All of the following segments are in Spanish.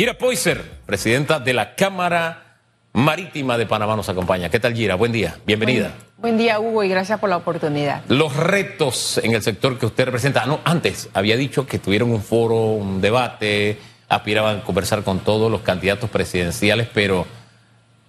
Gira Poiser, presidenta de la Cámara Marítima de Panamá, nos acompaña. ¿Qué tal, Gira? Buen día, bienvenida. Buen, día, Hugo, y gracias por la oportunidad. Los retos en el sector que usted representa. No, antes había dicho que tuvieron un foro, un debate, aspiraban a conversar con todos los candidatos presidenciales, pero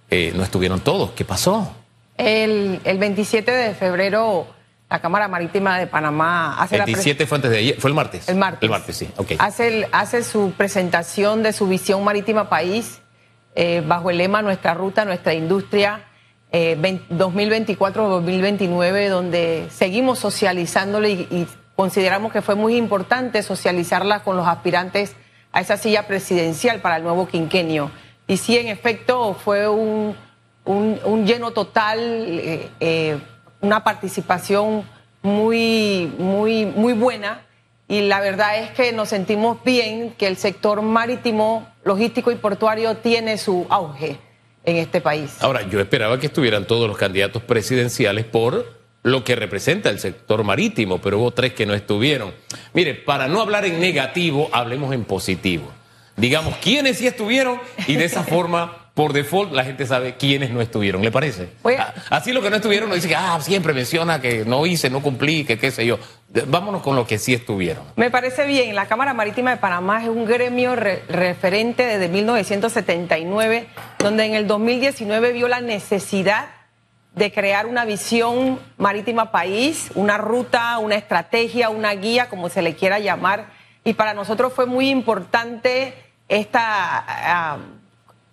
eh, no estuvieron todos. ¿Qué pasó? El, el 27 de febrero la Cámara Marítima de Panamá hace 27 fue antes de ayer, fue el martes. El martes. El martes, sí, ok. Hace, hace su presentación de su visión marítima país eh, bajo el lema Nuestra Ruta, Nuestra Industria 2024-2029, eh, donde seguimos socializándole y, consideramos que fue muy importante socializarla con los aspirantes a esa silla presidencial para el nuevo quinquenio. Y sí, en efecto, fue un, un, lleno total. Eh, una participación muy, muy, muy buena y la verdad es que nos sentimos bien que el sector marítimo, logístico y portuario tiene su auge en este país. Ahora, yo esperaba que estuvieran todos los candidatos presidenciales por lo que representa el sector marítimo, pero hubo tres que no estuvieron. Mire, para no hablar en negativo, hablemos en positivo. Digamos quiénes sí estuvieron y de esa forma por default la gente sabe quiénes no estuvieron, ¿le parece? Ah, así lo que no estuvieron no dice que ah, siempre menciona que no hice, no cumplí, que qué sé yo. Vámonos con lo que sí estuvieron. Me parece bien, la Cámara Marítima de Panamá es un gremio referente desde 1979, donde en el 2019 vio la necesidad de crear una visión marítima país, una ruta, una estrategia, una guía, como se le quiera llamar. Y para nosotros fue muy importante esta... Ah,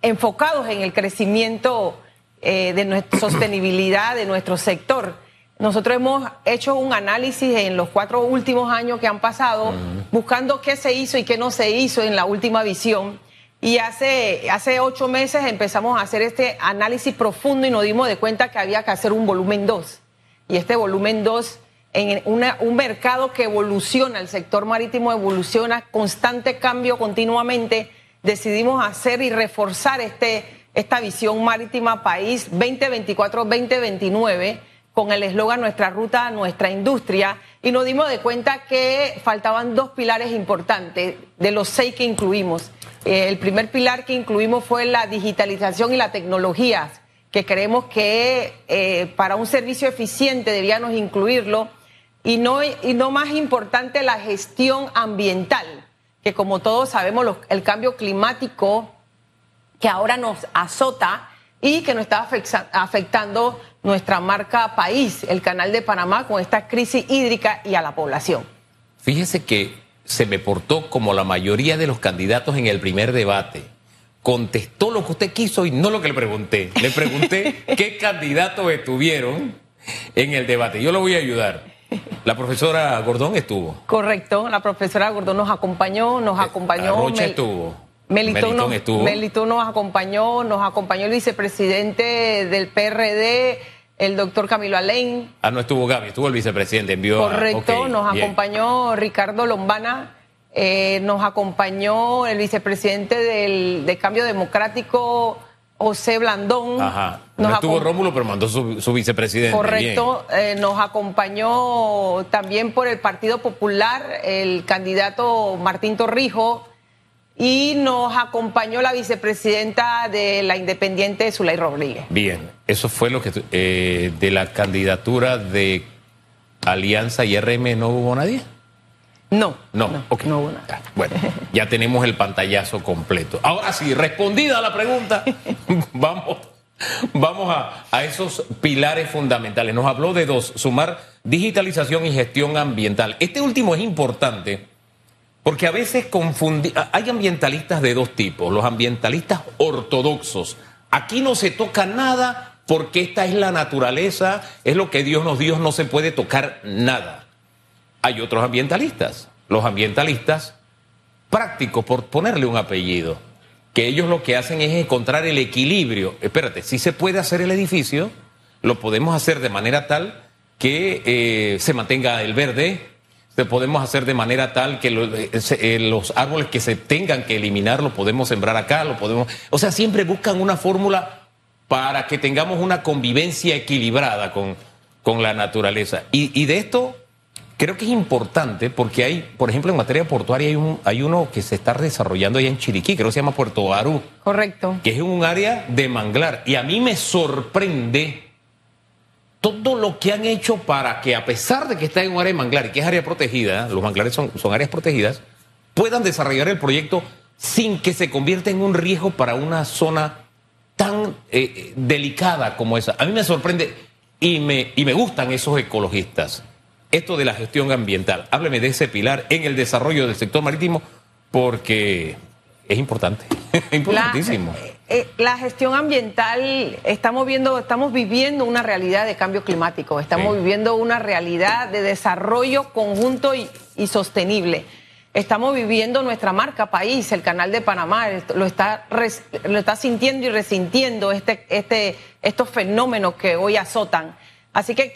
enfocados en el crecimiento eh, de nuestra sostenibilidad de nuestro sector. Nosotros hemos hecho un análisis en los cuatro últimos años que han pasado, buscando qué se hizo y qué no se hizo en la última visión. Y hace, hace ocho meses empezamos a hacer este análisis profundo y nos dimos de cuenta que había que hacer un volumen 2. Y este volumen 2, en un mercado que evoluciona, el sector marítimo evoluciona, constante cambio continuamente, decidimos hacer y reforzar este, esta visión marítima país 2024-2029 con el eslogan Nuestra ruta, nuestra industria, y nos dimos de cuenta que faltaban dos pilares importantes de los seis que incluimos. Eh, el primer pilar que incluimos fue la digitalización y la tecnología, que creemos que eh, para un servicio eficiente debíamos incluirlo, y no, y no más importante la gestión ambiental que como todos sabemos el cambio climático que ahora nos azota y que nos está afectando nuestra marca país, el canal de Panamá, con esta crisis hídrica y a la población. Fíjese que se me portó como la mayoría de los candidatos en el primer debate. Contestó lo que usted quiso y no lo que le pregunté. Le pregunté qué candidatos estuvieron en el debate. Yo lo voy a ayudar. La profesora Gordón estuvo. Correcto, la profesora Gordón nos acompañó, nos eh, acompañó. Rocha estuvo. Melitón, nos, estuvo. Melitón nos acompañó, nos acompañó el vicepresidente del PRD, el doctor Camilo Alén. Ah, no estuvo Gaby, estuvo el vicepresidente, envió Correcto, nos acompañó Ricardo Lombana, eh, nos acompañó el vicepresidente del, Cambio Democrático, José Blandón. Ajá. no estuvo Rómulo, pero mandó su, vicepresidente. Correcto. Eh, nos acompañó también por el Partido Popular el candidato Martín Torrijo y nos acompañó la vicepresidenta de la Independiente, Zulay Rodríguez. Bien, eso fue lo que eh, de la candidatura de Alianza y RM no hubo nadie. No. No, no, hubo nada. Bueno, ya tenemos el pantallazo completo. Ahora sí, respondida la pregunta, vamos, vamos a, a, esos pilares fundamentales. Nos habló de dos, sumar digitalización y gestión ambiental. Este último es importante porque a veces hay ambientalistas de dos tipos, los ambientalistas ortodoxos. Aquí no se toca nada porque esta es la naturaleza, es lo que Dios nos dio, no se puede tocar nada hay otros ambientalistas, los ambientalistas prácticos, por ponerle un apellido, que ellos lo que hacen es encontrar el equilibrio. Espérate, si se puede hacer el edificio, lo podemos hacer de manera tal que eh, se mantenga el verde, se podemos hacer de manera tal que eh, eh, los árboles que se tengan que eliminar lo podemos sembrar acá, lo podemos... O sea, siempre buscan una fórmula para que tengamos una convivencia equilibrada con, con la naturaleza. Y, y de esto creo que es importante porque hay, por ejemplo, en materia portuaria hay, un, hay uno que se está desarrollando allá en Chiriquí, creo que se llama Puerto Barú. Correcto. Que es un área de manglar. Y a mí me sorprende todo lo que han hecho para que, a pesar de que está en un área de manglar y que es área protegida, los manglares son, son áreas protegidas, puedan desarrollar el proyecto sin que se convierta en un riesgo para una zona tan eh, delicada como esa. A mí me sorprende y me, y me gustan esos ecologistas esto de la gestión ambiental. Hábleme de ese pilar en el desarrollo del sector marítimo porque es importante, es importantísimo. La, eh, eh, la, gestión ambiental, estamos viendo, estamos viviendo una realidad de cambio climático, estamos viviendo una realidad de desarrollo conjunto y, y, sostenible. Estamos viviendo nuestra marca país, el canal de Panamá, lo está, lo está sintiendo y resintiendo este, este, estos fenómenos que hoy azotan. Así que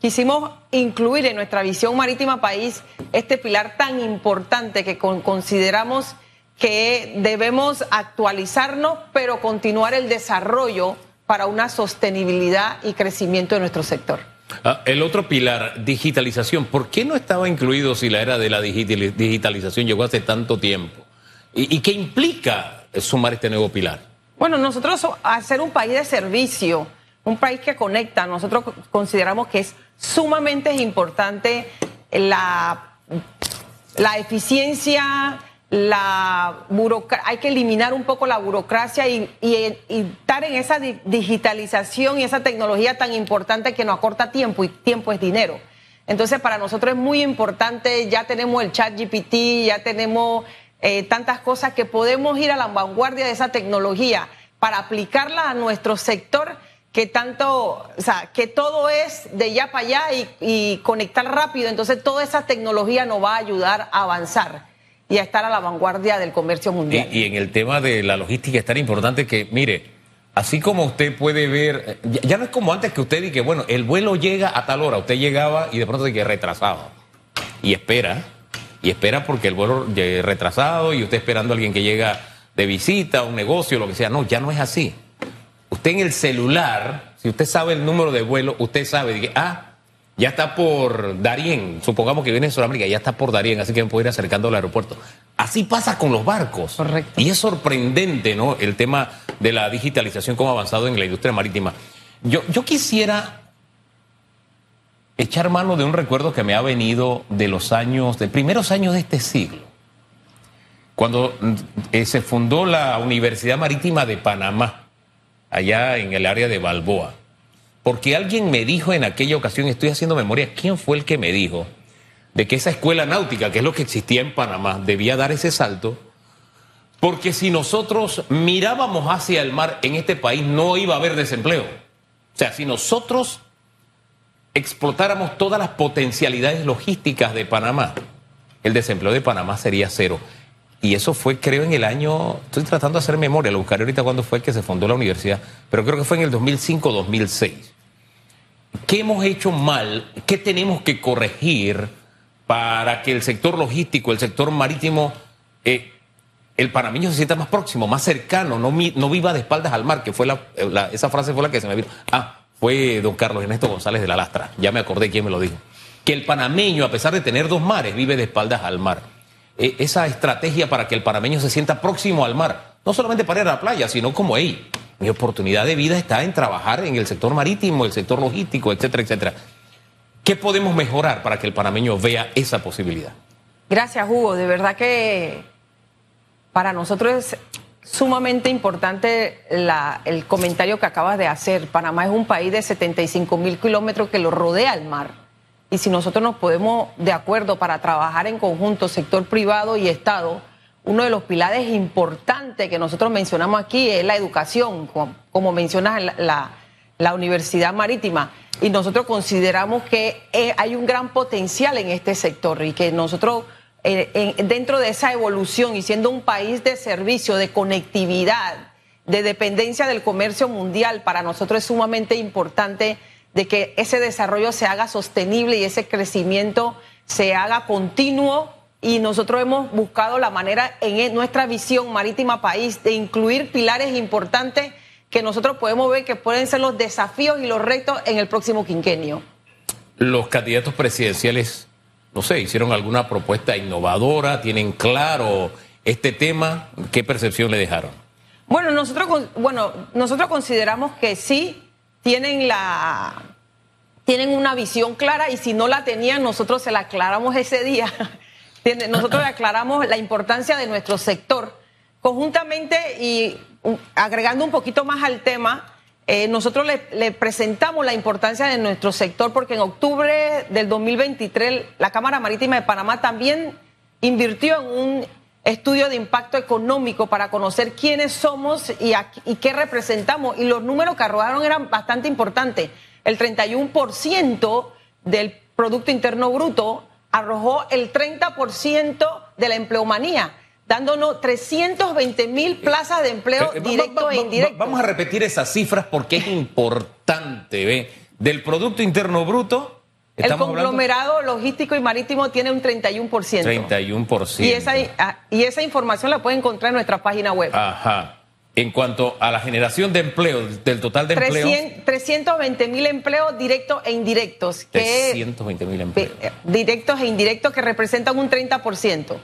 quisimos incluir en nuestra visión marítima país este pilar tan importante que consideramos que debemos actualizarnos, pero continuar el desarrollo para una sostenibilidad y crecimiento de nuestro sector. Ah, el otro pilar, digitalización. ¿Por qué no estaba incluido si la era de la digitalización llegó hace tanto tiempo? ¿Y, y qué implica sumar este nuevo pilar? Bueno, nosotros, al ser un país de servicio, un país que conecta, nosotros consideramos que es sumamente importante la, la eficiencia, la hay que eliminar un poco la burocracia y, estar en esa digitalización y esa tecnología tan importante que nos acorta tiempo y tiempo es dinero. Entonces, para nosotros es muy importante, ya tenemos el chat GPT, ya tenemos eh, tantas cosas que podemos ir a la vanguardia de esa tecnología para aplicarla a nuestro sector que tanto, o sea, que todo es de ya para allá y, conectar rápido. Entonces, toda esa tecnología nos va a ayudar a avanzar y a estar a la vanguardia del comercio mundial. Y, en el tema de la logística es tan importante que, mire, así como usted puede ver, ya, no es como antes que usted dice, bueno, el vuelo llega a tal hora, usted llegaba y de pronto se queda retrasado. Y espera, y espera porque el vuelo llegue retrasado y usted esperando a alguien que llega de visita, un negocio, lo que sea. No, ya no es así usted en el celular, si usted sabe el número de vuelo, usted sabe, que, ah, ya está por Darien, supongamos que viene de Sudamérica, ya está por Darien, así que me puedo ir acercando al aeropuerto. Así pasa con los barcos. Correcto. Y es sorprendente, ¿no? El tema de la digitalización, cómo ha avanzado en la industria marítima. Yo, yo quisiera echar mano de un recuerdo que me ha venido de los años, de primeros años de este siglo. Cuando eh, se fundó la Universidad Marítima de Panamá allá en el área de Balboa. Porque alguien me dijo en aquella ocasión, estoy haciendo memoria, ¿quién fue el que me dijo de que esa escuela náutica, que es lo que existía en Panamá, debía dar ese salto? Porque si nosotros mirábamos hacia el mar en este país no iba a haber desempleo. O sea, si nosotros explotáramos todas las potencialidades logísticas de Panamá, el desempleo de Panamá sería cero. Y eso fue, creo, en el año, estoy tratando de hacer memoria, lo buscaré ahorita cuándo fue que se fundó la universidad, pero creo que fue en el 2005-2006. ¿Qué hemos hecho mal? ¿Qué tenemos que corregir para que el sector logístico, el sector marítimo, eh, el panameño se sienta más próximo, más cercano, no, no viva de espaldas al mar, que fue la, esa frase fue la que se me vino. Ah, fue don Carlos Ernesto González de la Lastra, ya me acordé quién me lo dijo. Que el panameño, a pesar de tener dos mares, vive de espaldas al mar. Eh, esa estrategia para que el panameño se sienta próximo al mar, no solamente para ir a la playa, sino como, hey, mi oportunidad de vida está en trabajar en el sector marítimo, el sector logístico, etcétera, etcétera. ¿Qué podemos mejorar para que el panameño vea esa posibilidad? Gracias, Hugo. De verdad que para nosotros es sumamente importante el comentario que acabas de hacer. Panamá es un país de 75 mil kilómetros que lo rodea el mar y si nosotros nos podemos de acuerdo para trabajar en conjunto, sector privado y Estado, uno de los pilares importantes que nosotros mencionamos aquí es la educación, como, mencionas la, la, Universidad Marítima. Y nosotros consideramos que eh, hay un gran potencial en este sector y que nosotros, eh, dentro de esa evolución y siendo un país de servicio, de conectividad, de dependencia del comercio mundial, para nosotros es sumamente importante de que ese desarrollo se haga sostenible y ese crecimiento se haga continuo. Y nosotros hemos buscado la manera en e, nuestra visión marítima país de incluir pilares importantes que nosotros podemos ver que pueden ser los desafíos y los retos en el próximo quinquenio. Los candidatos presidenciales no sé, hicieron alguna propuesta innovadora, tienen claro este tema, ¿qué percepción le dejaron? Bueno, nosotros, bueno, nosotros consideramos que sí tienen la tienen una visión clara y si no la tenían, nosotros se la aclaramos ese día. nosotros le aclaramos la importancia de nuestro sector. Conjuntamente y agregando un poquito más al tema, eh, nosotros le, presentamos la importancia de nuestro sector porque en octubre del 2023 la Cámara Marítima de Panamá también invirtió en un estudio de impacto económico para conocer quiénes somos y, y qué representamos. Y los números que arrojaron eran bastante importantes. El 31% del Producto Interno Bruto arrojó el 30% de la empleomanía dándonos 320 mil plazas de empleo eh, directo e indirecto. Vamos a repetir esas cifras porque es importante. Del Producto Interno Bruto. El conglomerado logístico y marítimo tiene un 31%. 31%. Y esa, ah, y esa información la pueden encontrar en nuestra página web. Ajá. En cuanto a la generación de empleo, del total de empleos. 320 mil empleos directos e indirectos. Que, 320 mil empleos. Eh, directos e indirectos que representan un 30%.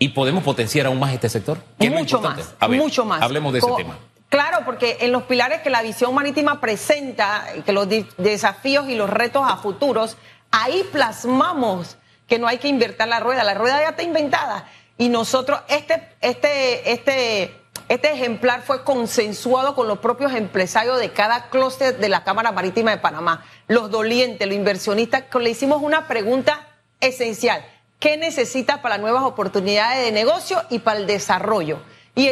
¿Y podemos potenciar aún más este sector? mucho más, mucho más. Hablemos de ese tema. Claro, porque en los pilares que la visión marítima presenta, que los desafíos y los retos a futuros, ahí plasmamos que no hay que invertir la rueda, la rueda ya está inventada. Y nosotros, este, este, este, este ejemplar fue consensuado con los propios empresarios de cada clúster de la Cámara Marítima de Panamá, los dolientes, los inversionistas, le hicimos una pregunta esencial qué necesita para nuevas oportunidades de negocio y para el desarrollo. Y,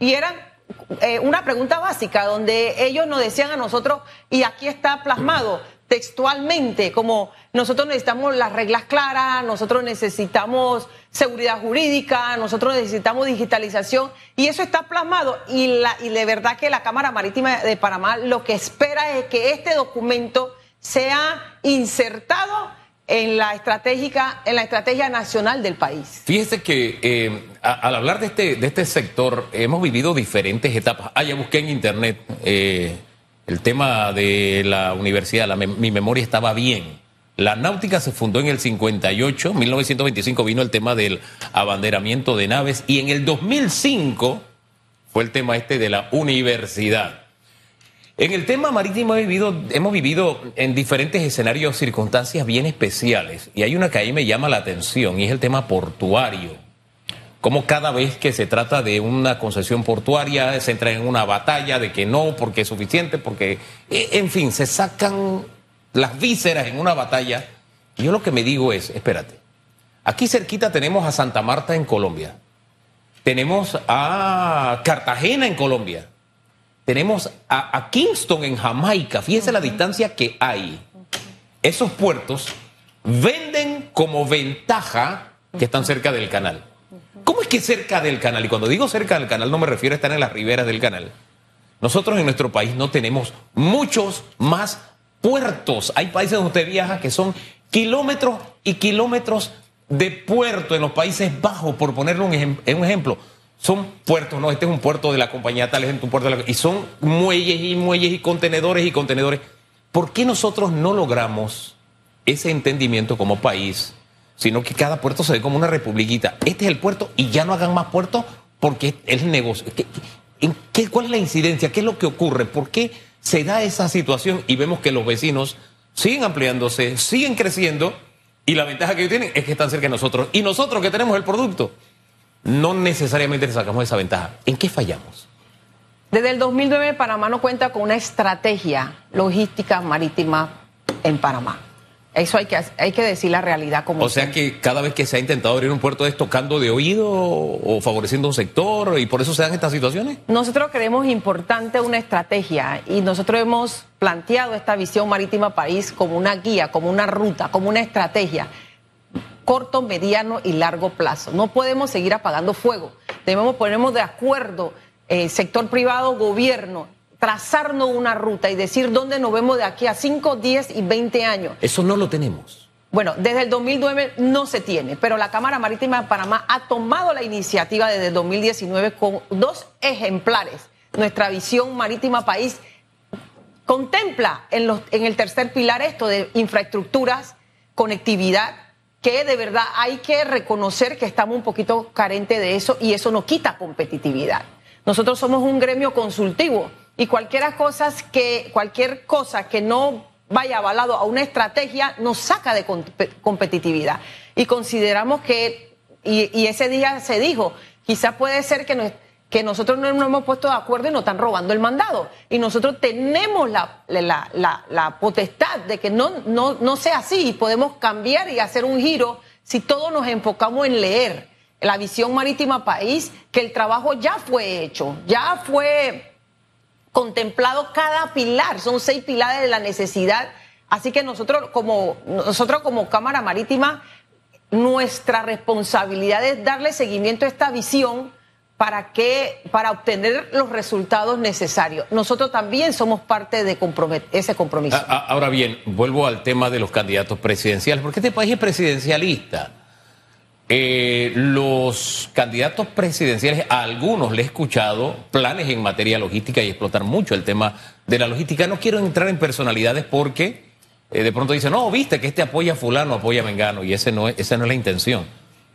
y era eh, una pregunta básica donde ellos nos decían a nosotros, y aquí está plasmado textualmente, como nosotros necesitamos las reglas claras, nosotros necesitamos seguridad jurídica, nosotros necesitamos digitalización, y eso está plasmado. Y, la, y de verdad que la Cámara Marítima de Panamá lo que espera es que este documento sea insertado en la estratégica, en la estrategia nacional del país. Fíjese que eh, al hablar de este, de este sector, hemos vivido diferentes etapas. Ah, ya busqué en internet eh, el tema de la universidad, mi memoria estaba bien. La náutica se fundó en el 58, 1925 vino el tema del abanderamiento de naves y en el 2005 fue el tema este de la universidad. En el tema marítimo hemos vivido, en diferentes escenarios circunstancias bien especiales y hay una que ahí me llama la atención y es el tema portuario. Como cada vez que se trata de una concesión portuaria se entra en una batalla de que no, porque es suficiente, porque, eh, en fin, se sacan las vísceras en una batalla. Y yo lo que me digo es, espérate, aquí cerquita tenemos a Santa Marta en Colombia, tenemos a Cartagena en Colombia tenemos a, Kingston en Jamaica. Fíjese la distancia que hay. Esos puertos venden como ventaja que están cerca del canal. ¿Cómo es que cerca del canal? Y cuando digo cerca del canal no me refiero a estar en las riberas del canal. Nosotros en nuestro país no tenemos muchos más puertos. Hay países donde usted viaja que son kilómetros y kilómetros de puerto en los Países Bajos, por ponerle un, un ejemplo son puertos, no, este es un puerto de la compañía tal, es un puerto de la, y son muelles y muelles y contenedores y contenedores. ¿Por qué nosotros no logramos ese entendimiento como país, sino que cada puerto se ve como una republiquita? Este es el puerto y ya no hagan más puertos porque es el negocio. ¿En qué, ¿Cuál es la incidencia? ¿Qué es lo que ocurre? ¿Por qué se da esa situación y vemos que los vecinos siguen ampliándose, siguen creciendo y la ventaja que tienen es que están cerca de nosotros y nosotros que tenemos el producto? No necesariamente sacamos esa ventaja. ¿En qué fallamos? Desde el 2009 Panamá no cuenta con una estrategia logística marítima en Panamá. Eso hay que, hay que decir la realidad como. O sea que cada vez que se ha intentado abrir un puerto es tocando de oído o favoreciendo un sector y por eso se dan estas situaciones. Nosotros creemos importante una estrategia y nosotros hemos planteado esta visión marítima país como una guía, como una ruta, como una estrategia corto, mediano y largo plazo. No podemos seguir apagando fuego. Debemos ponernos de acuerdo, eh, sector privado, gobierno, trazarnos una ruta y decir dónde nos vemos de aquí a 5, 10 y 20 años. Eso no lo tenemos. Bueno, desde el 2009 no se tiene, pero la Cámara Marítima de Panamá ha tomado la iniciativa desde el 2019 con dos ejemplares. Nuestra visión marítima país contempla en, los, en el tercer pilar esto de infraestructuras, conectividad, que de verdad hay que reconocer que estamos un poquito carentes de eso y eso no quita competitividad. Nosotros somos un gremio consultivo y cualquier cosa que, cualquier cosa que no vaya avalado a una estrategia nos saca de competitividad. Y consideramos que, y, ese día se dijo, quizás puede ser que, que nosotros no nos hemos puesto de acuerdo y nos están robando el mandado. Y nosotros tenemos la, la, potestad de que no, no, no sea así y podemos cambiar y hacer un giro si todos nos enfocamos en leer la visión marítima país, que el trabajo ya fue hecho, ya fue contemplado cada pilar, son seis pilares de la necesidad. Así que nosotros como, nosotros como Cámara Marítima, nuestra responsabilidad es darle seguimiento a esta visión para que para obtener los resultados necesarios. Nosotros también somos parte de ese compromiso. Ahora bien, vuelvo al tema de los candidatos presidenciales, porque este país es presidencialista. Eh, los candidatos presidenciales, a algunos le he escuchado planes en materia logística y explotar mucho el tema de la logística. No quiero entrar en personalidades porque eh, de pronto dicen, no, viste que este apoya a fulano, apoya a Mengano, y ese no esa no es la intención.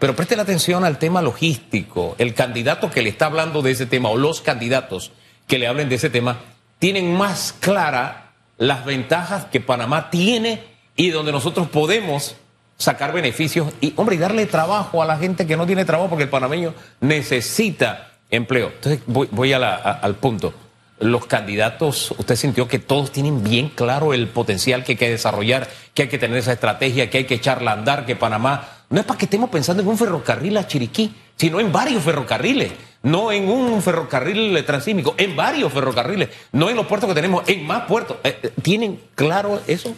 Pero preste la atención al tema logístico. El candidato que le está hablando de ese tema o los candidatos que le hablen de ese tema tienen más clara las ventajas que Panamá tiene y donde nosotros podemos sacar beneficios y, hombre, y darle trabajo a la gente que no tiene trabajo porque el panameño necesita empleo. Entonces, voy, al punto. Los candidatos, usted sintió que todos tienen bien claro el potencial que hay que desarrollar, que hay que tener esa estrategia, que hay que echarla a andar, que Panamá no es para que estemos pensando en un ferrocarril a Chiriquí, sino en varios ferrocarriles, no en un ferrocarril transímico, en varios ferrocarriles, no en los puertos que tenemos, en más puertos. Eh, eh, ¿Tienen claro eso?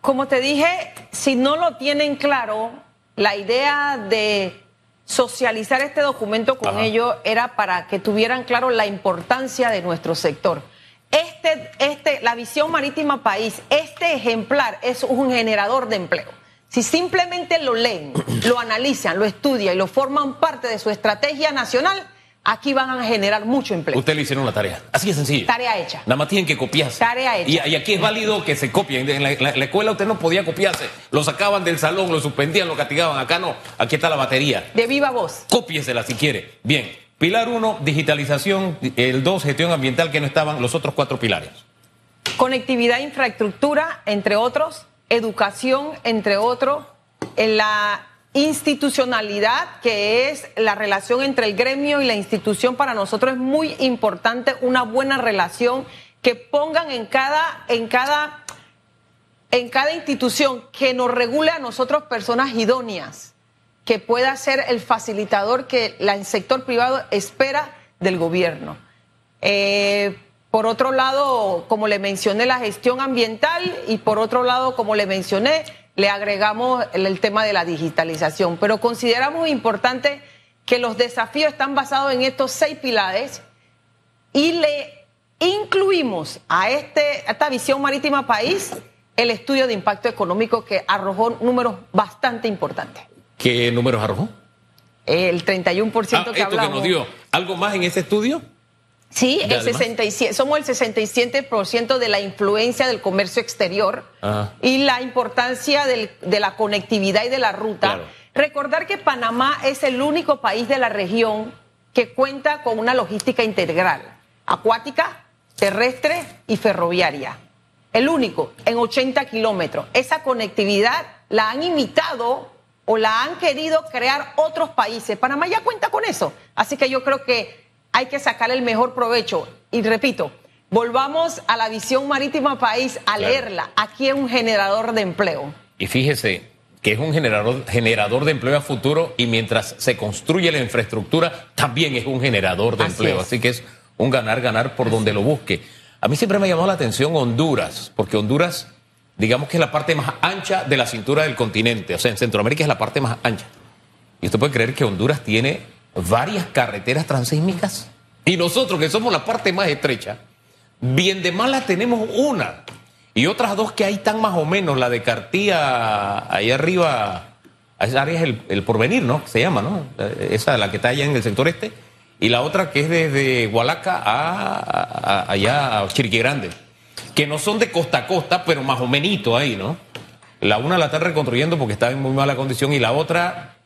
Como te dije, si no lo tienen claro, la idea de socializar este documento con ellos era para que tuvieran claro la importancia de nuestro sector. Este, este, la visión marítima país, este ejemplar es un generador de empleo. Si simplemente lo leen, lo analizan, lo estudian y lo forman parte de su estrategia nacional, aquí van a generar mucho empleo. Usted le hicieron la tarea. Así de sencillo. Tarea hecha. Nada más tienen que copiarse. Tarea hecha. Y, aquí es válido que se copien. En la, escuela usted no podía copiarse. Lo sacaban del salón, lo suspendían, lo castigaban. Acá no. Aquí está la batería. De viva voz. Cópiesela si quiere. Bien. Pilar 1, digitalización. El 2, gestión ambiental, que no estaban los otros cuatro pilares. Conectividad, infraestructura, entre otros. Educación, entre otros. La institucionalidad, que es la relación entre el gremio y la institución, para nosotros es muy importante una buena relación que pongan en cada, en cada, en cada institución que nos regule a nosotros personas idóneas, que pueda ser el facilitador que el sector privado espera del gobierno. Eh, por otro lado, como le mencioné, la gestión ambiental y por otro lado, como le mencioné, le agregamos el, tema de la digitalización. Pero consideramos importante que los desafíos están basados en estos seis pilares y le incluimos a, este, esta visión marítima país el estudio de impacto económico que arrojó números bastante importantes. ¿Qué números arrojó? El 31% ah, que hablamos. que nos dio. ¿Algo más en ese estudio? Sí, el 67, somos el 67% de la influencia del comercio exterior y la importancia de la conectividad y de la ruta. Recordar que Panamá es el único país de la región que cuenta con una logística integral, acuática, terrestre y ferroviaria. El único, en 80 kilómetros. Esa conectividad la han imitado o la han querido crear otros países. Panamá ya cuenta con eso. Así que yo creo que hay que sacar el mejor provecho. Y repito, volvamos a la visión marítima país, a leerla. Aquí es un generador de empleo. Y fíjese que es un generador, generador de empleo a futuro y mientras se construye la infraestructura, también es un generador de empleo. Así que es un ganar-ganar por donde lo busque. A mí siempre me ha llamado la atención Honduras, porque Honduras, digamos que es la parte más ancha de la cintura del continente. O sea, en Centroamérica es la parte más ancha. Y usted puede creer que Honduras tiene varias carreteras transísmicas y nosotros que somos la parte más estrecha, bien de mala tenemos una y otras dos que hay tan más o menos, la de Cartía ahí arriba, esa área es el, porvenir, ¿no? Se llama, ¿no? Esa, la que está allá en el sector este, y la otra que es desde Hualaca a, allá a Chiriquí Grande, que no son de costa a costa, pero más o menos ahí, ¿no? la una la están reconstruyendo porque está en muy mala condición y la otra,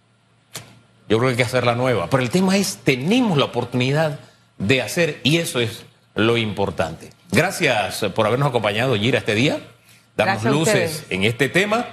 yo creo que hay que hacerla nueva. Pero el tema es, tenemos la oportunidad de hacer y eso es lo importante. Gracias por habernos acompañado, Gira, este día. Damos luces en este tema.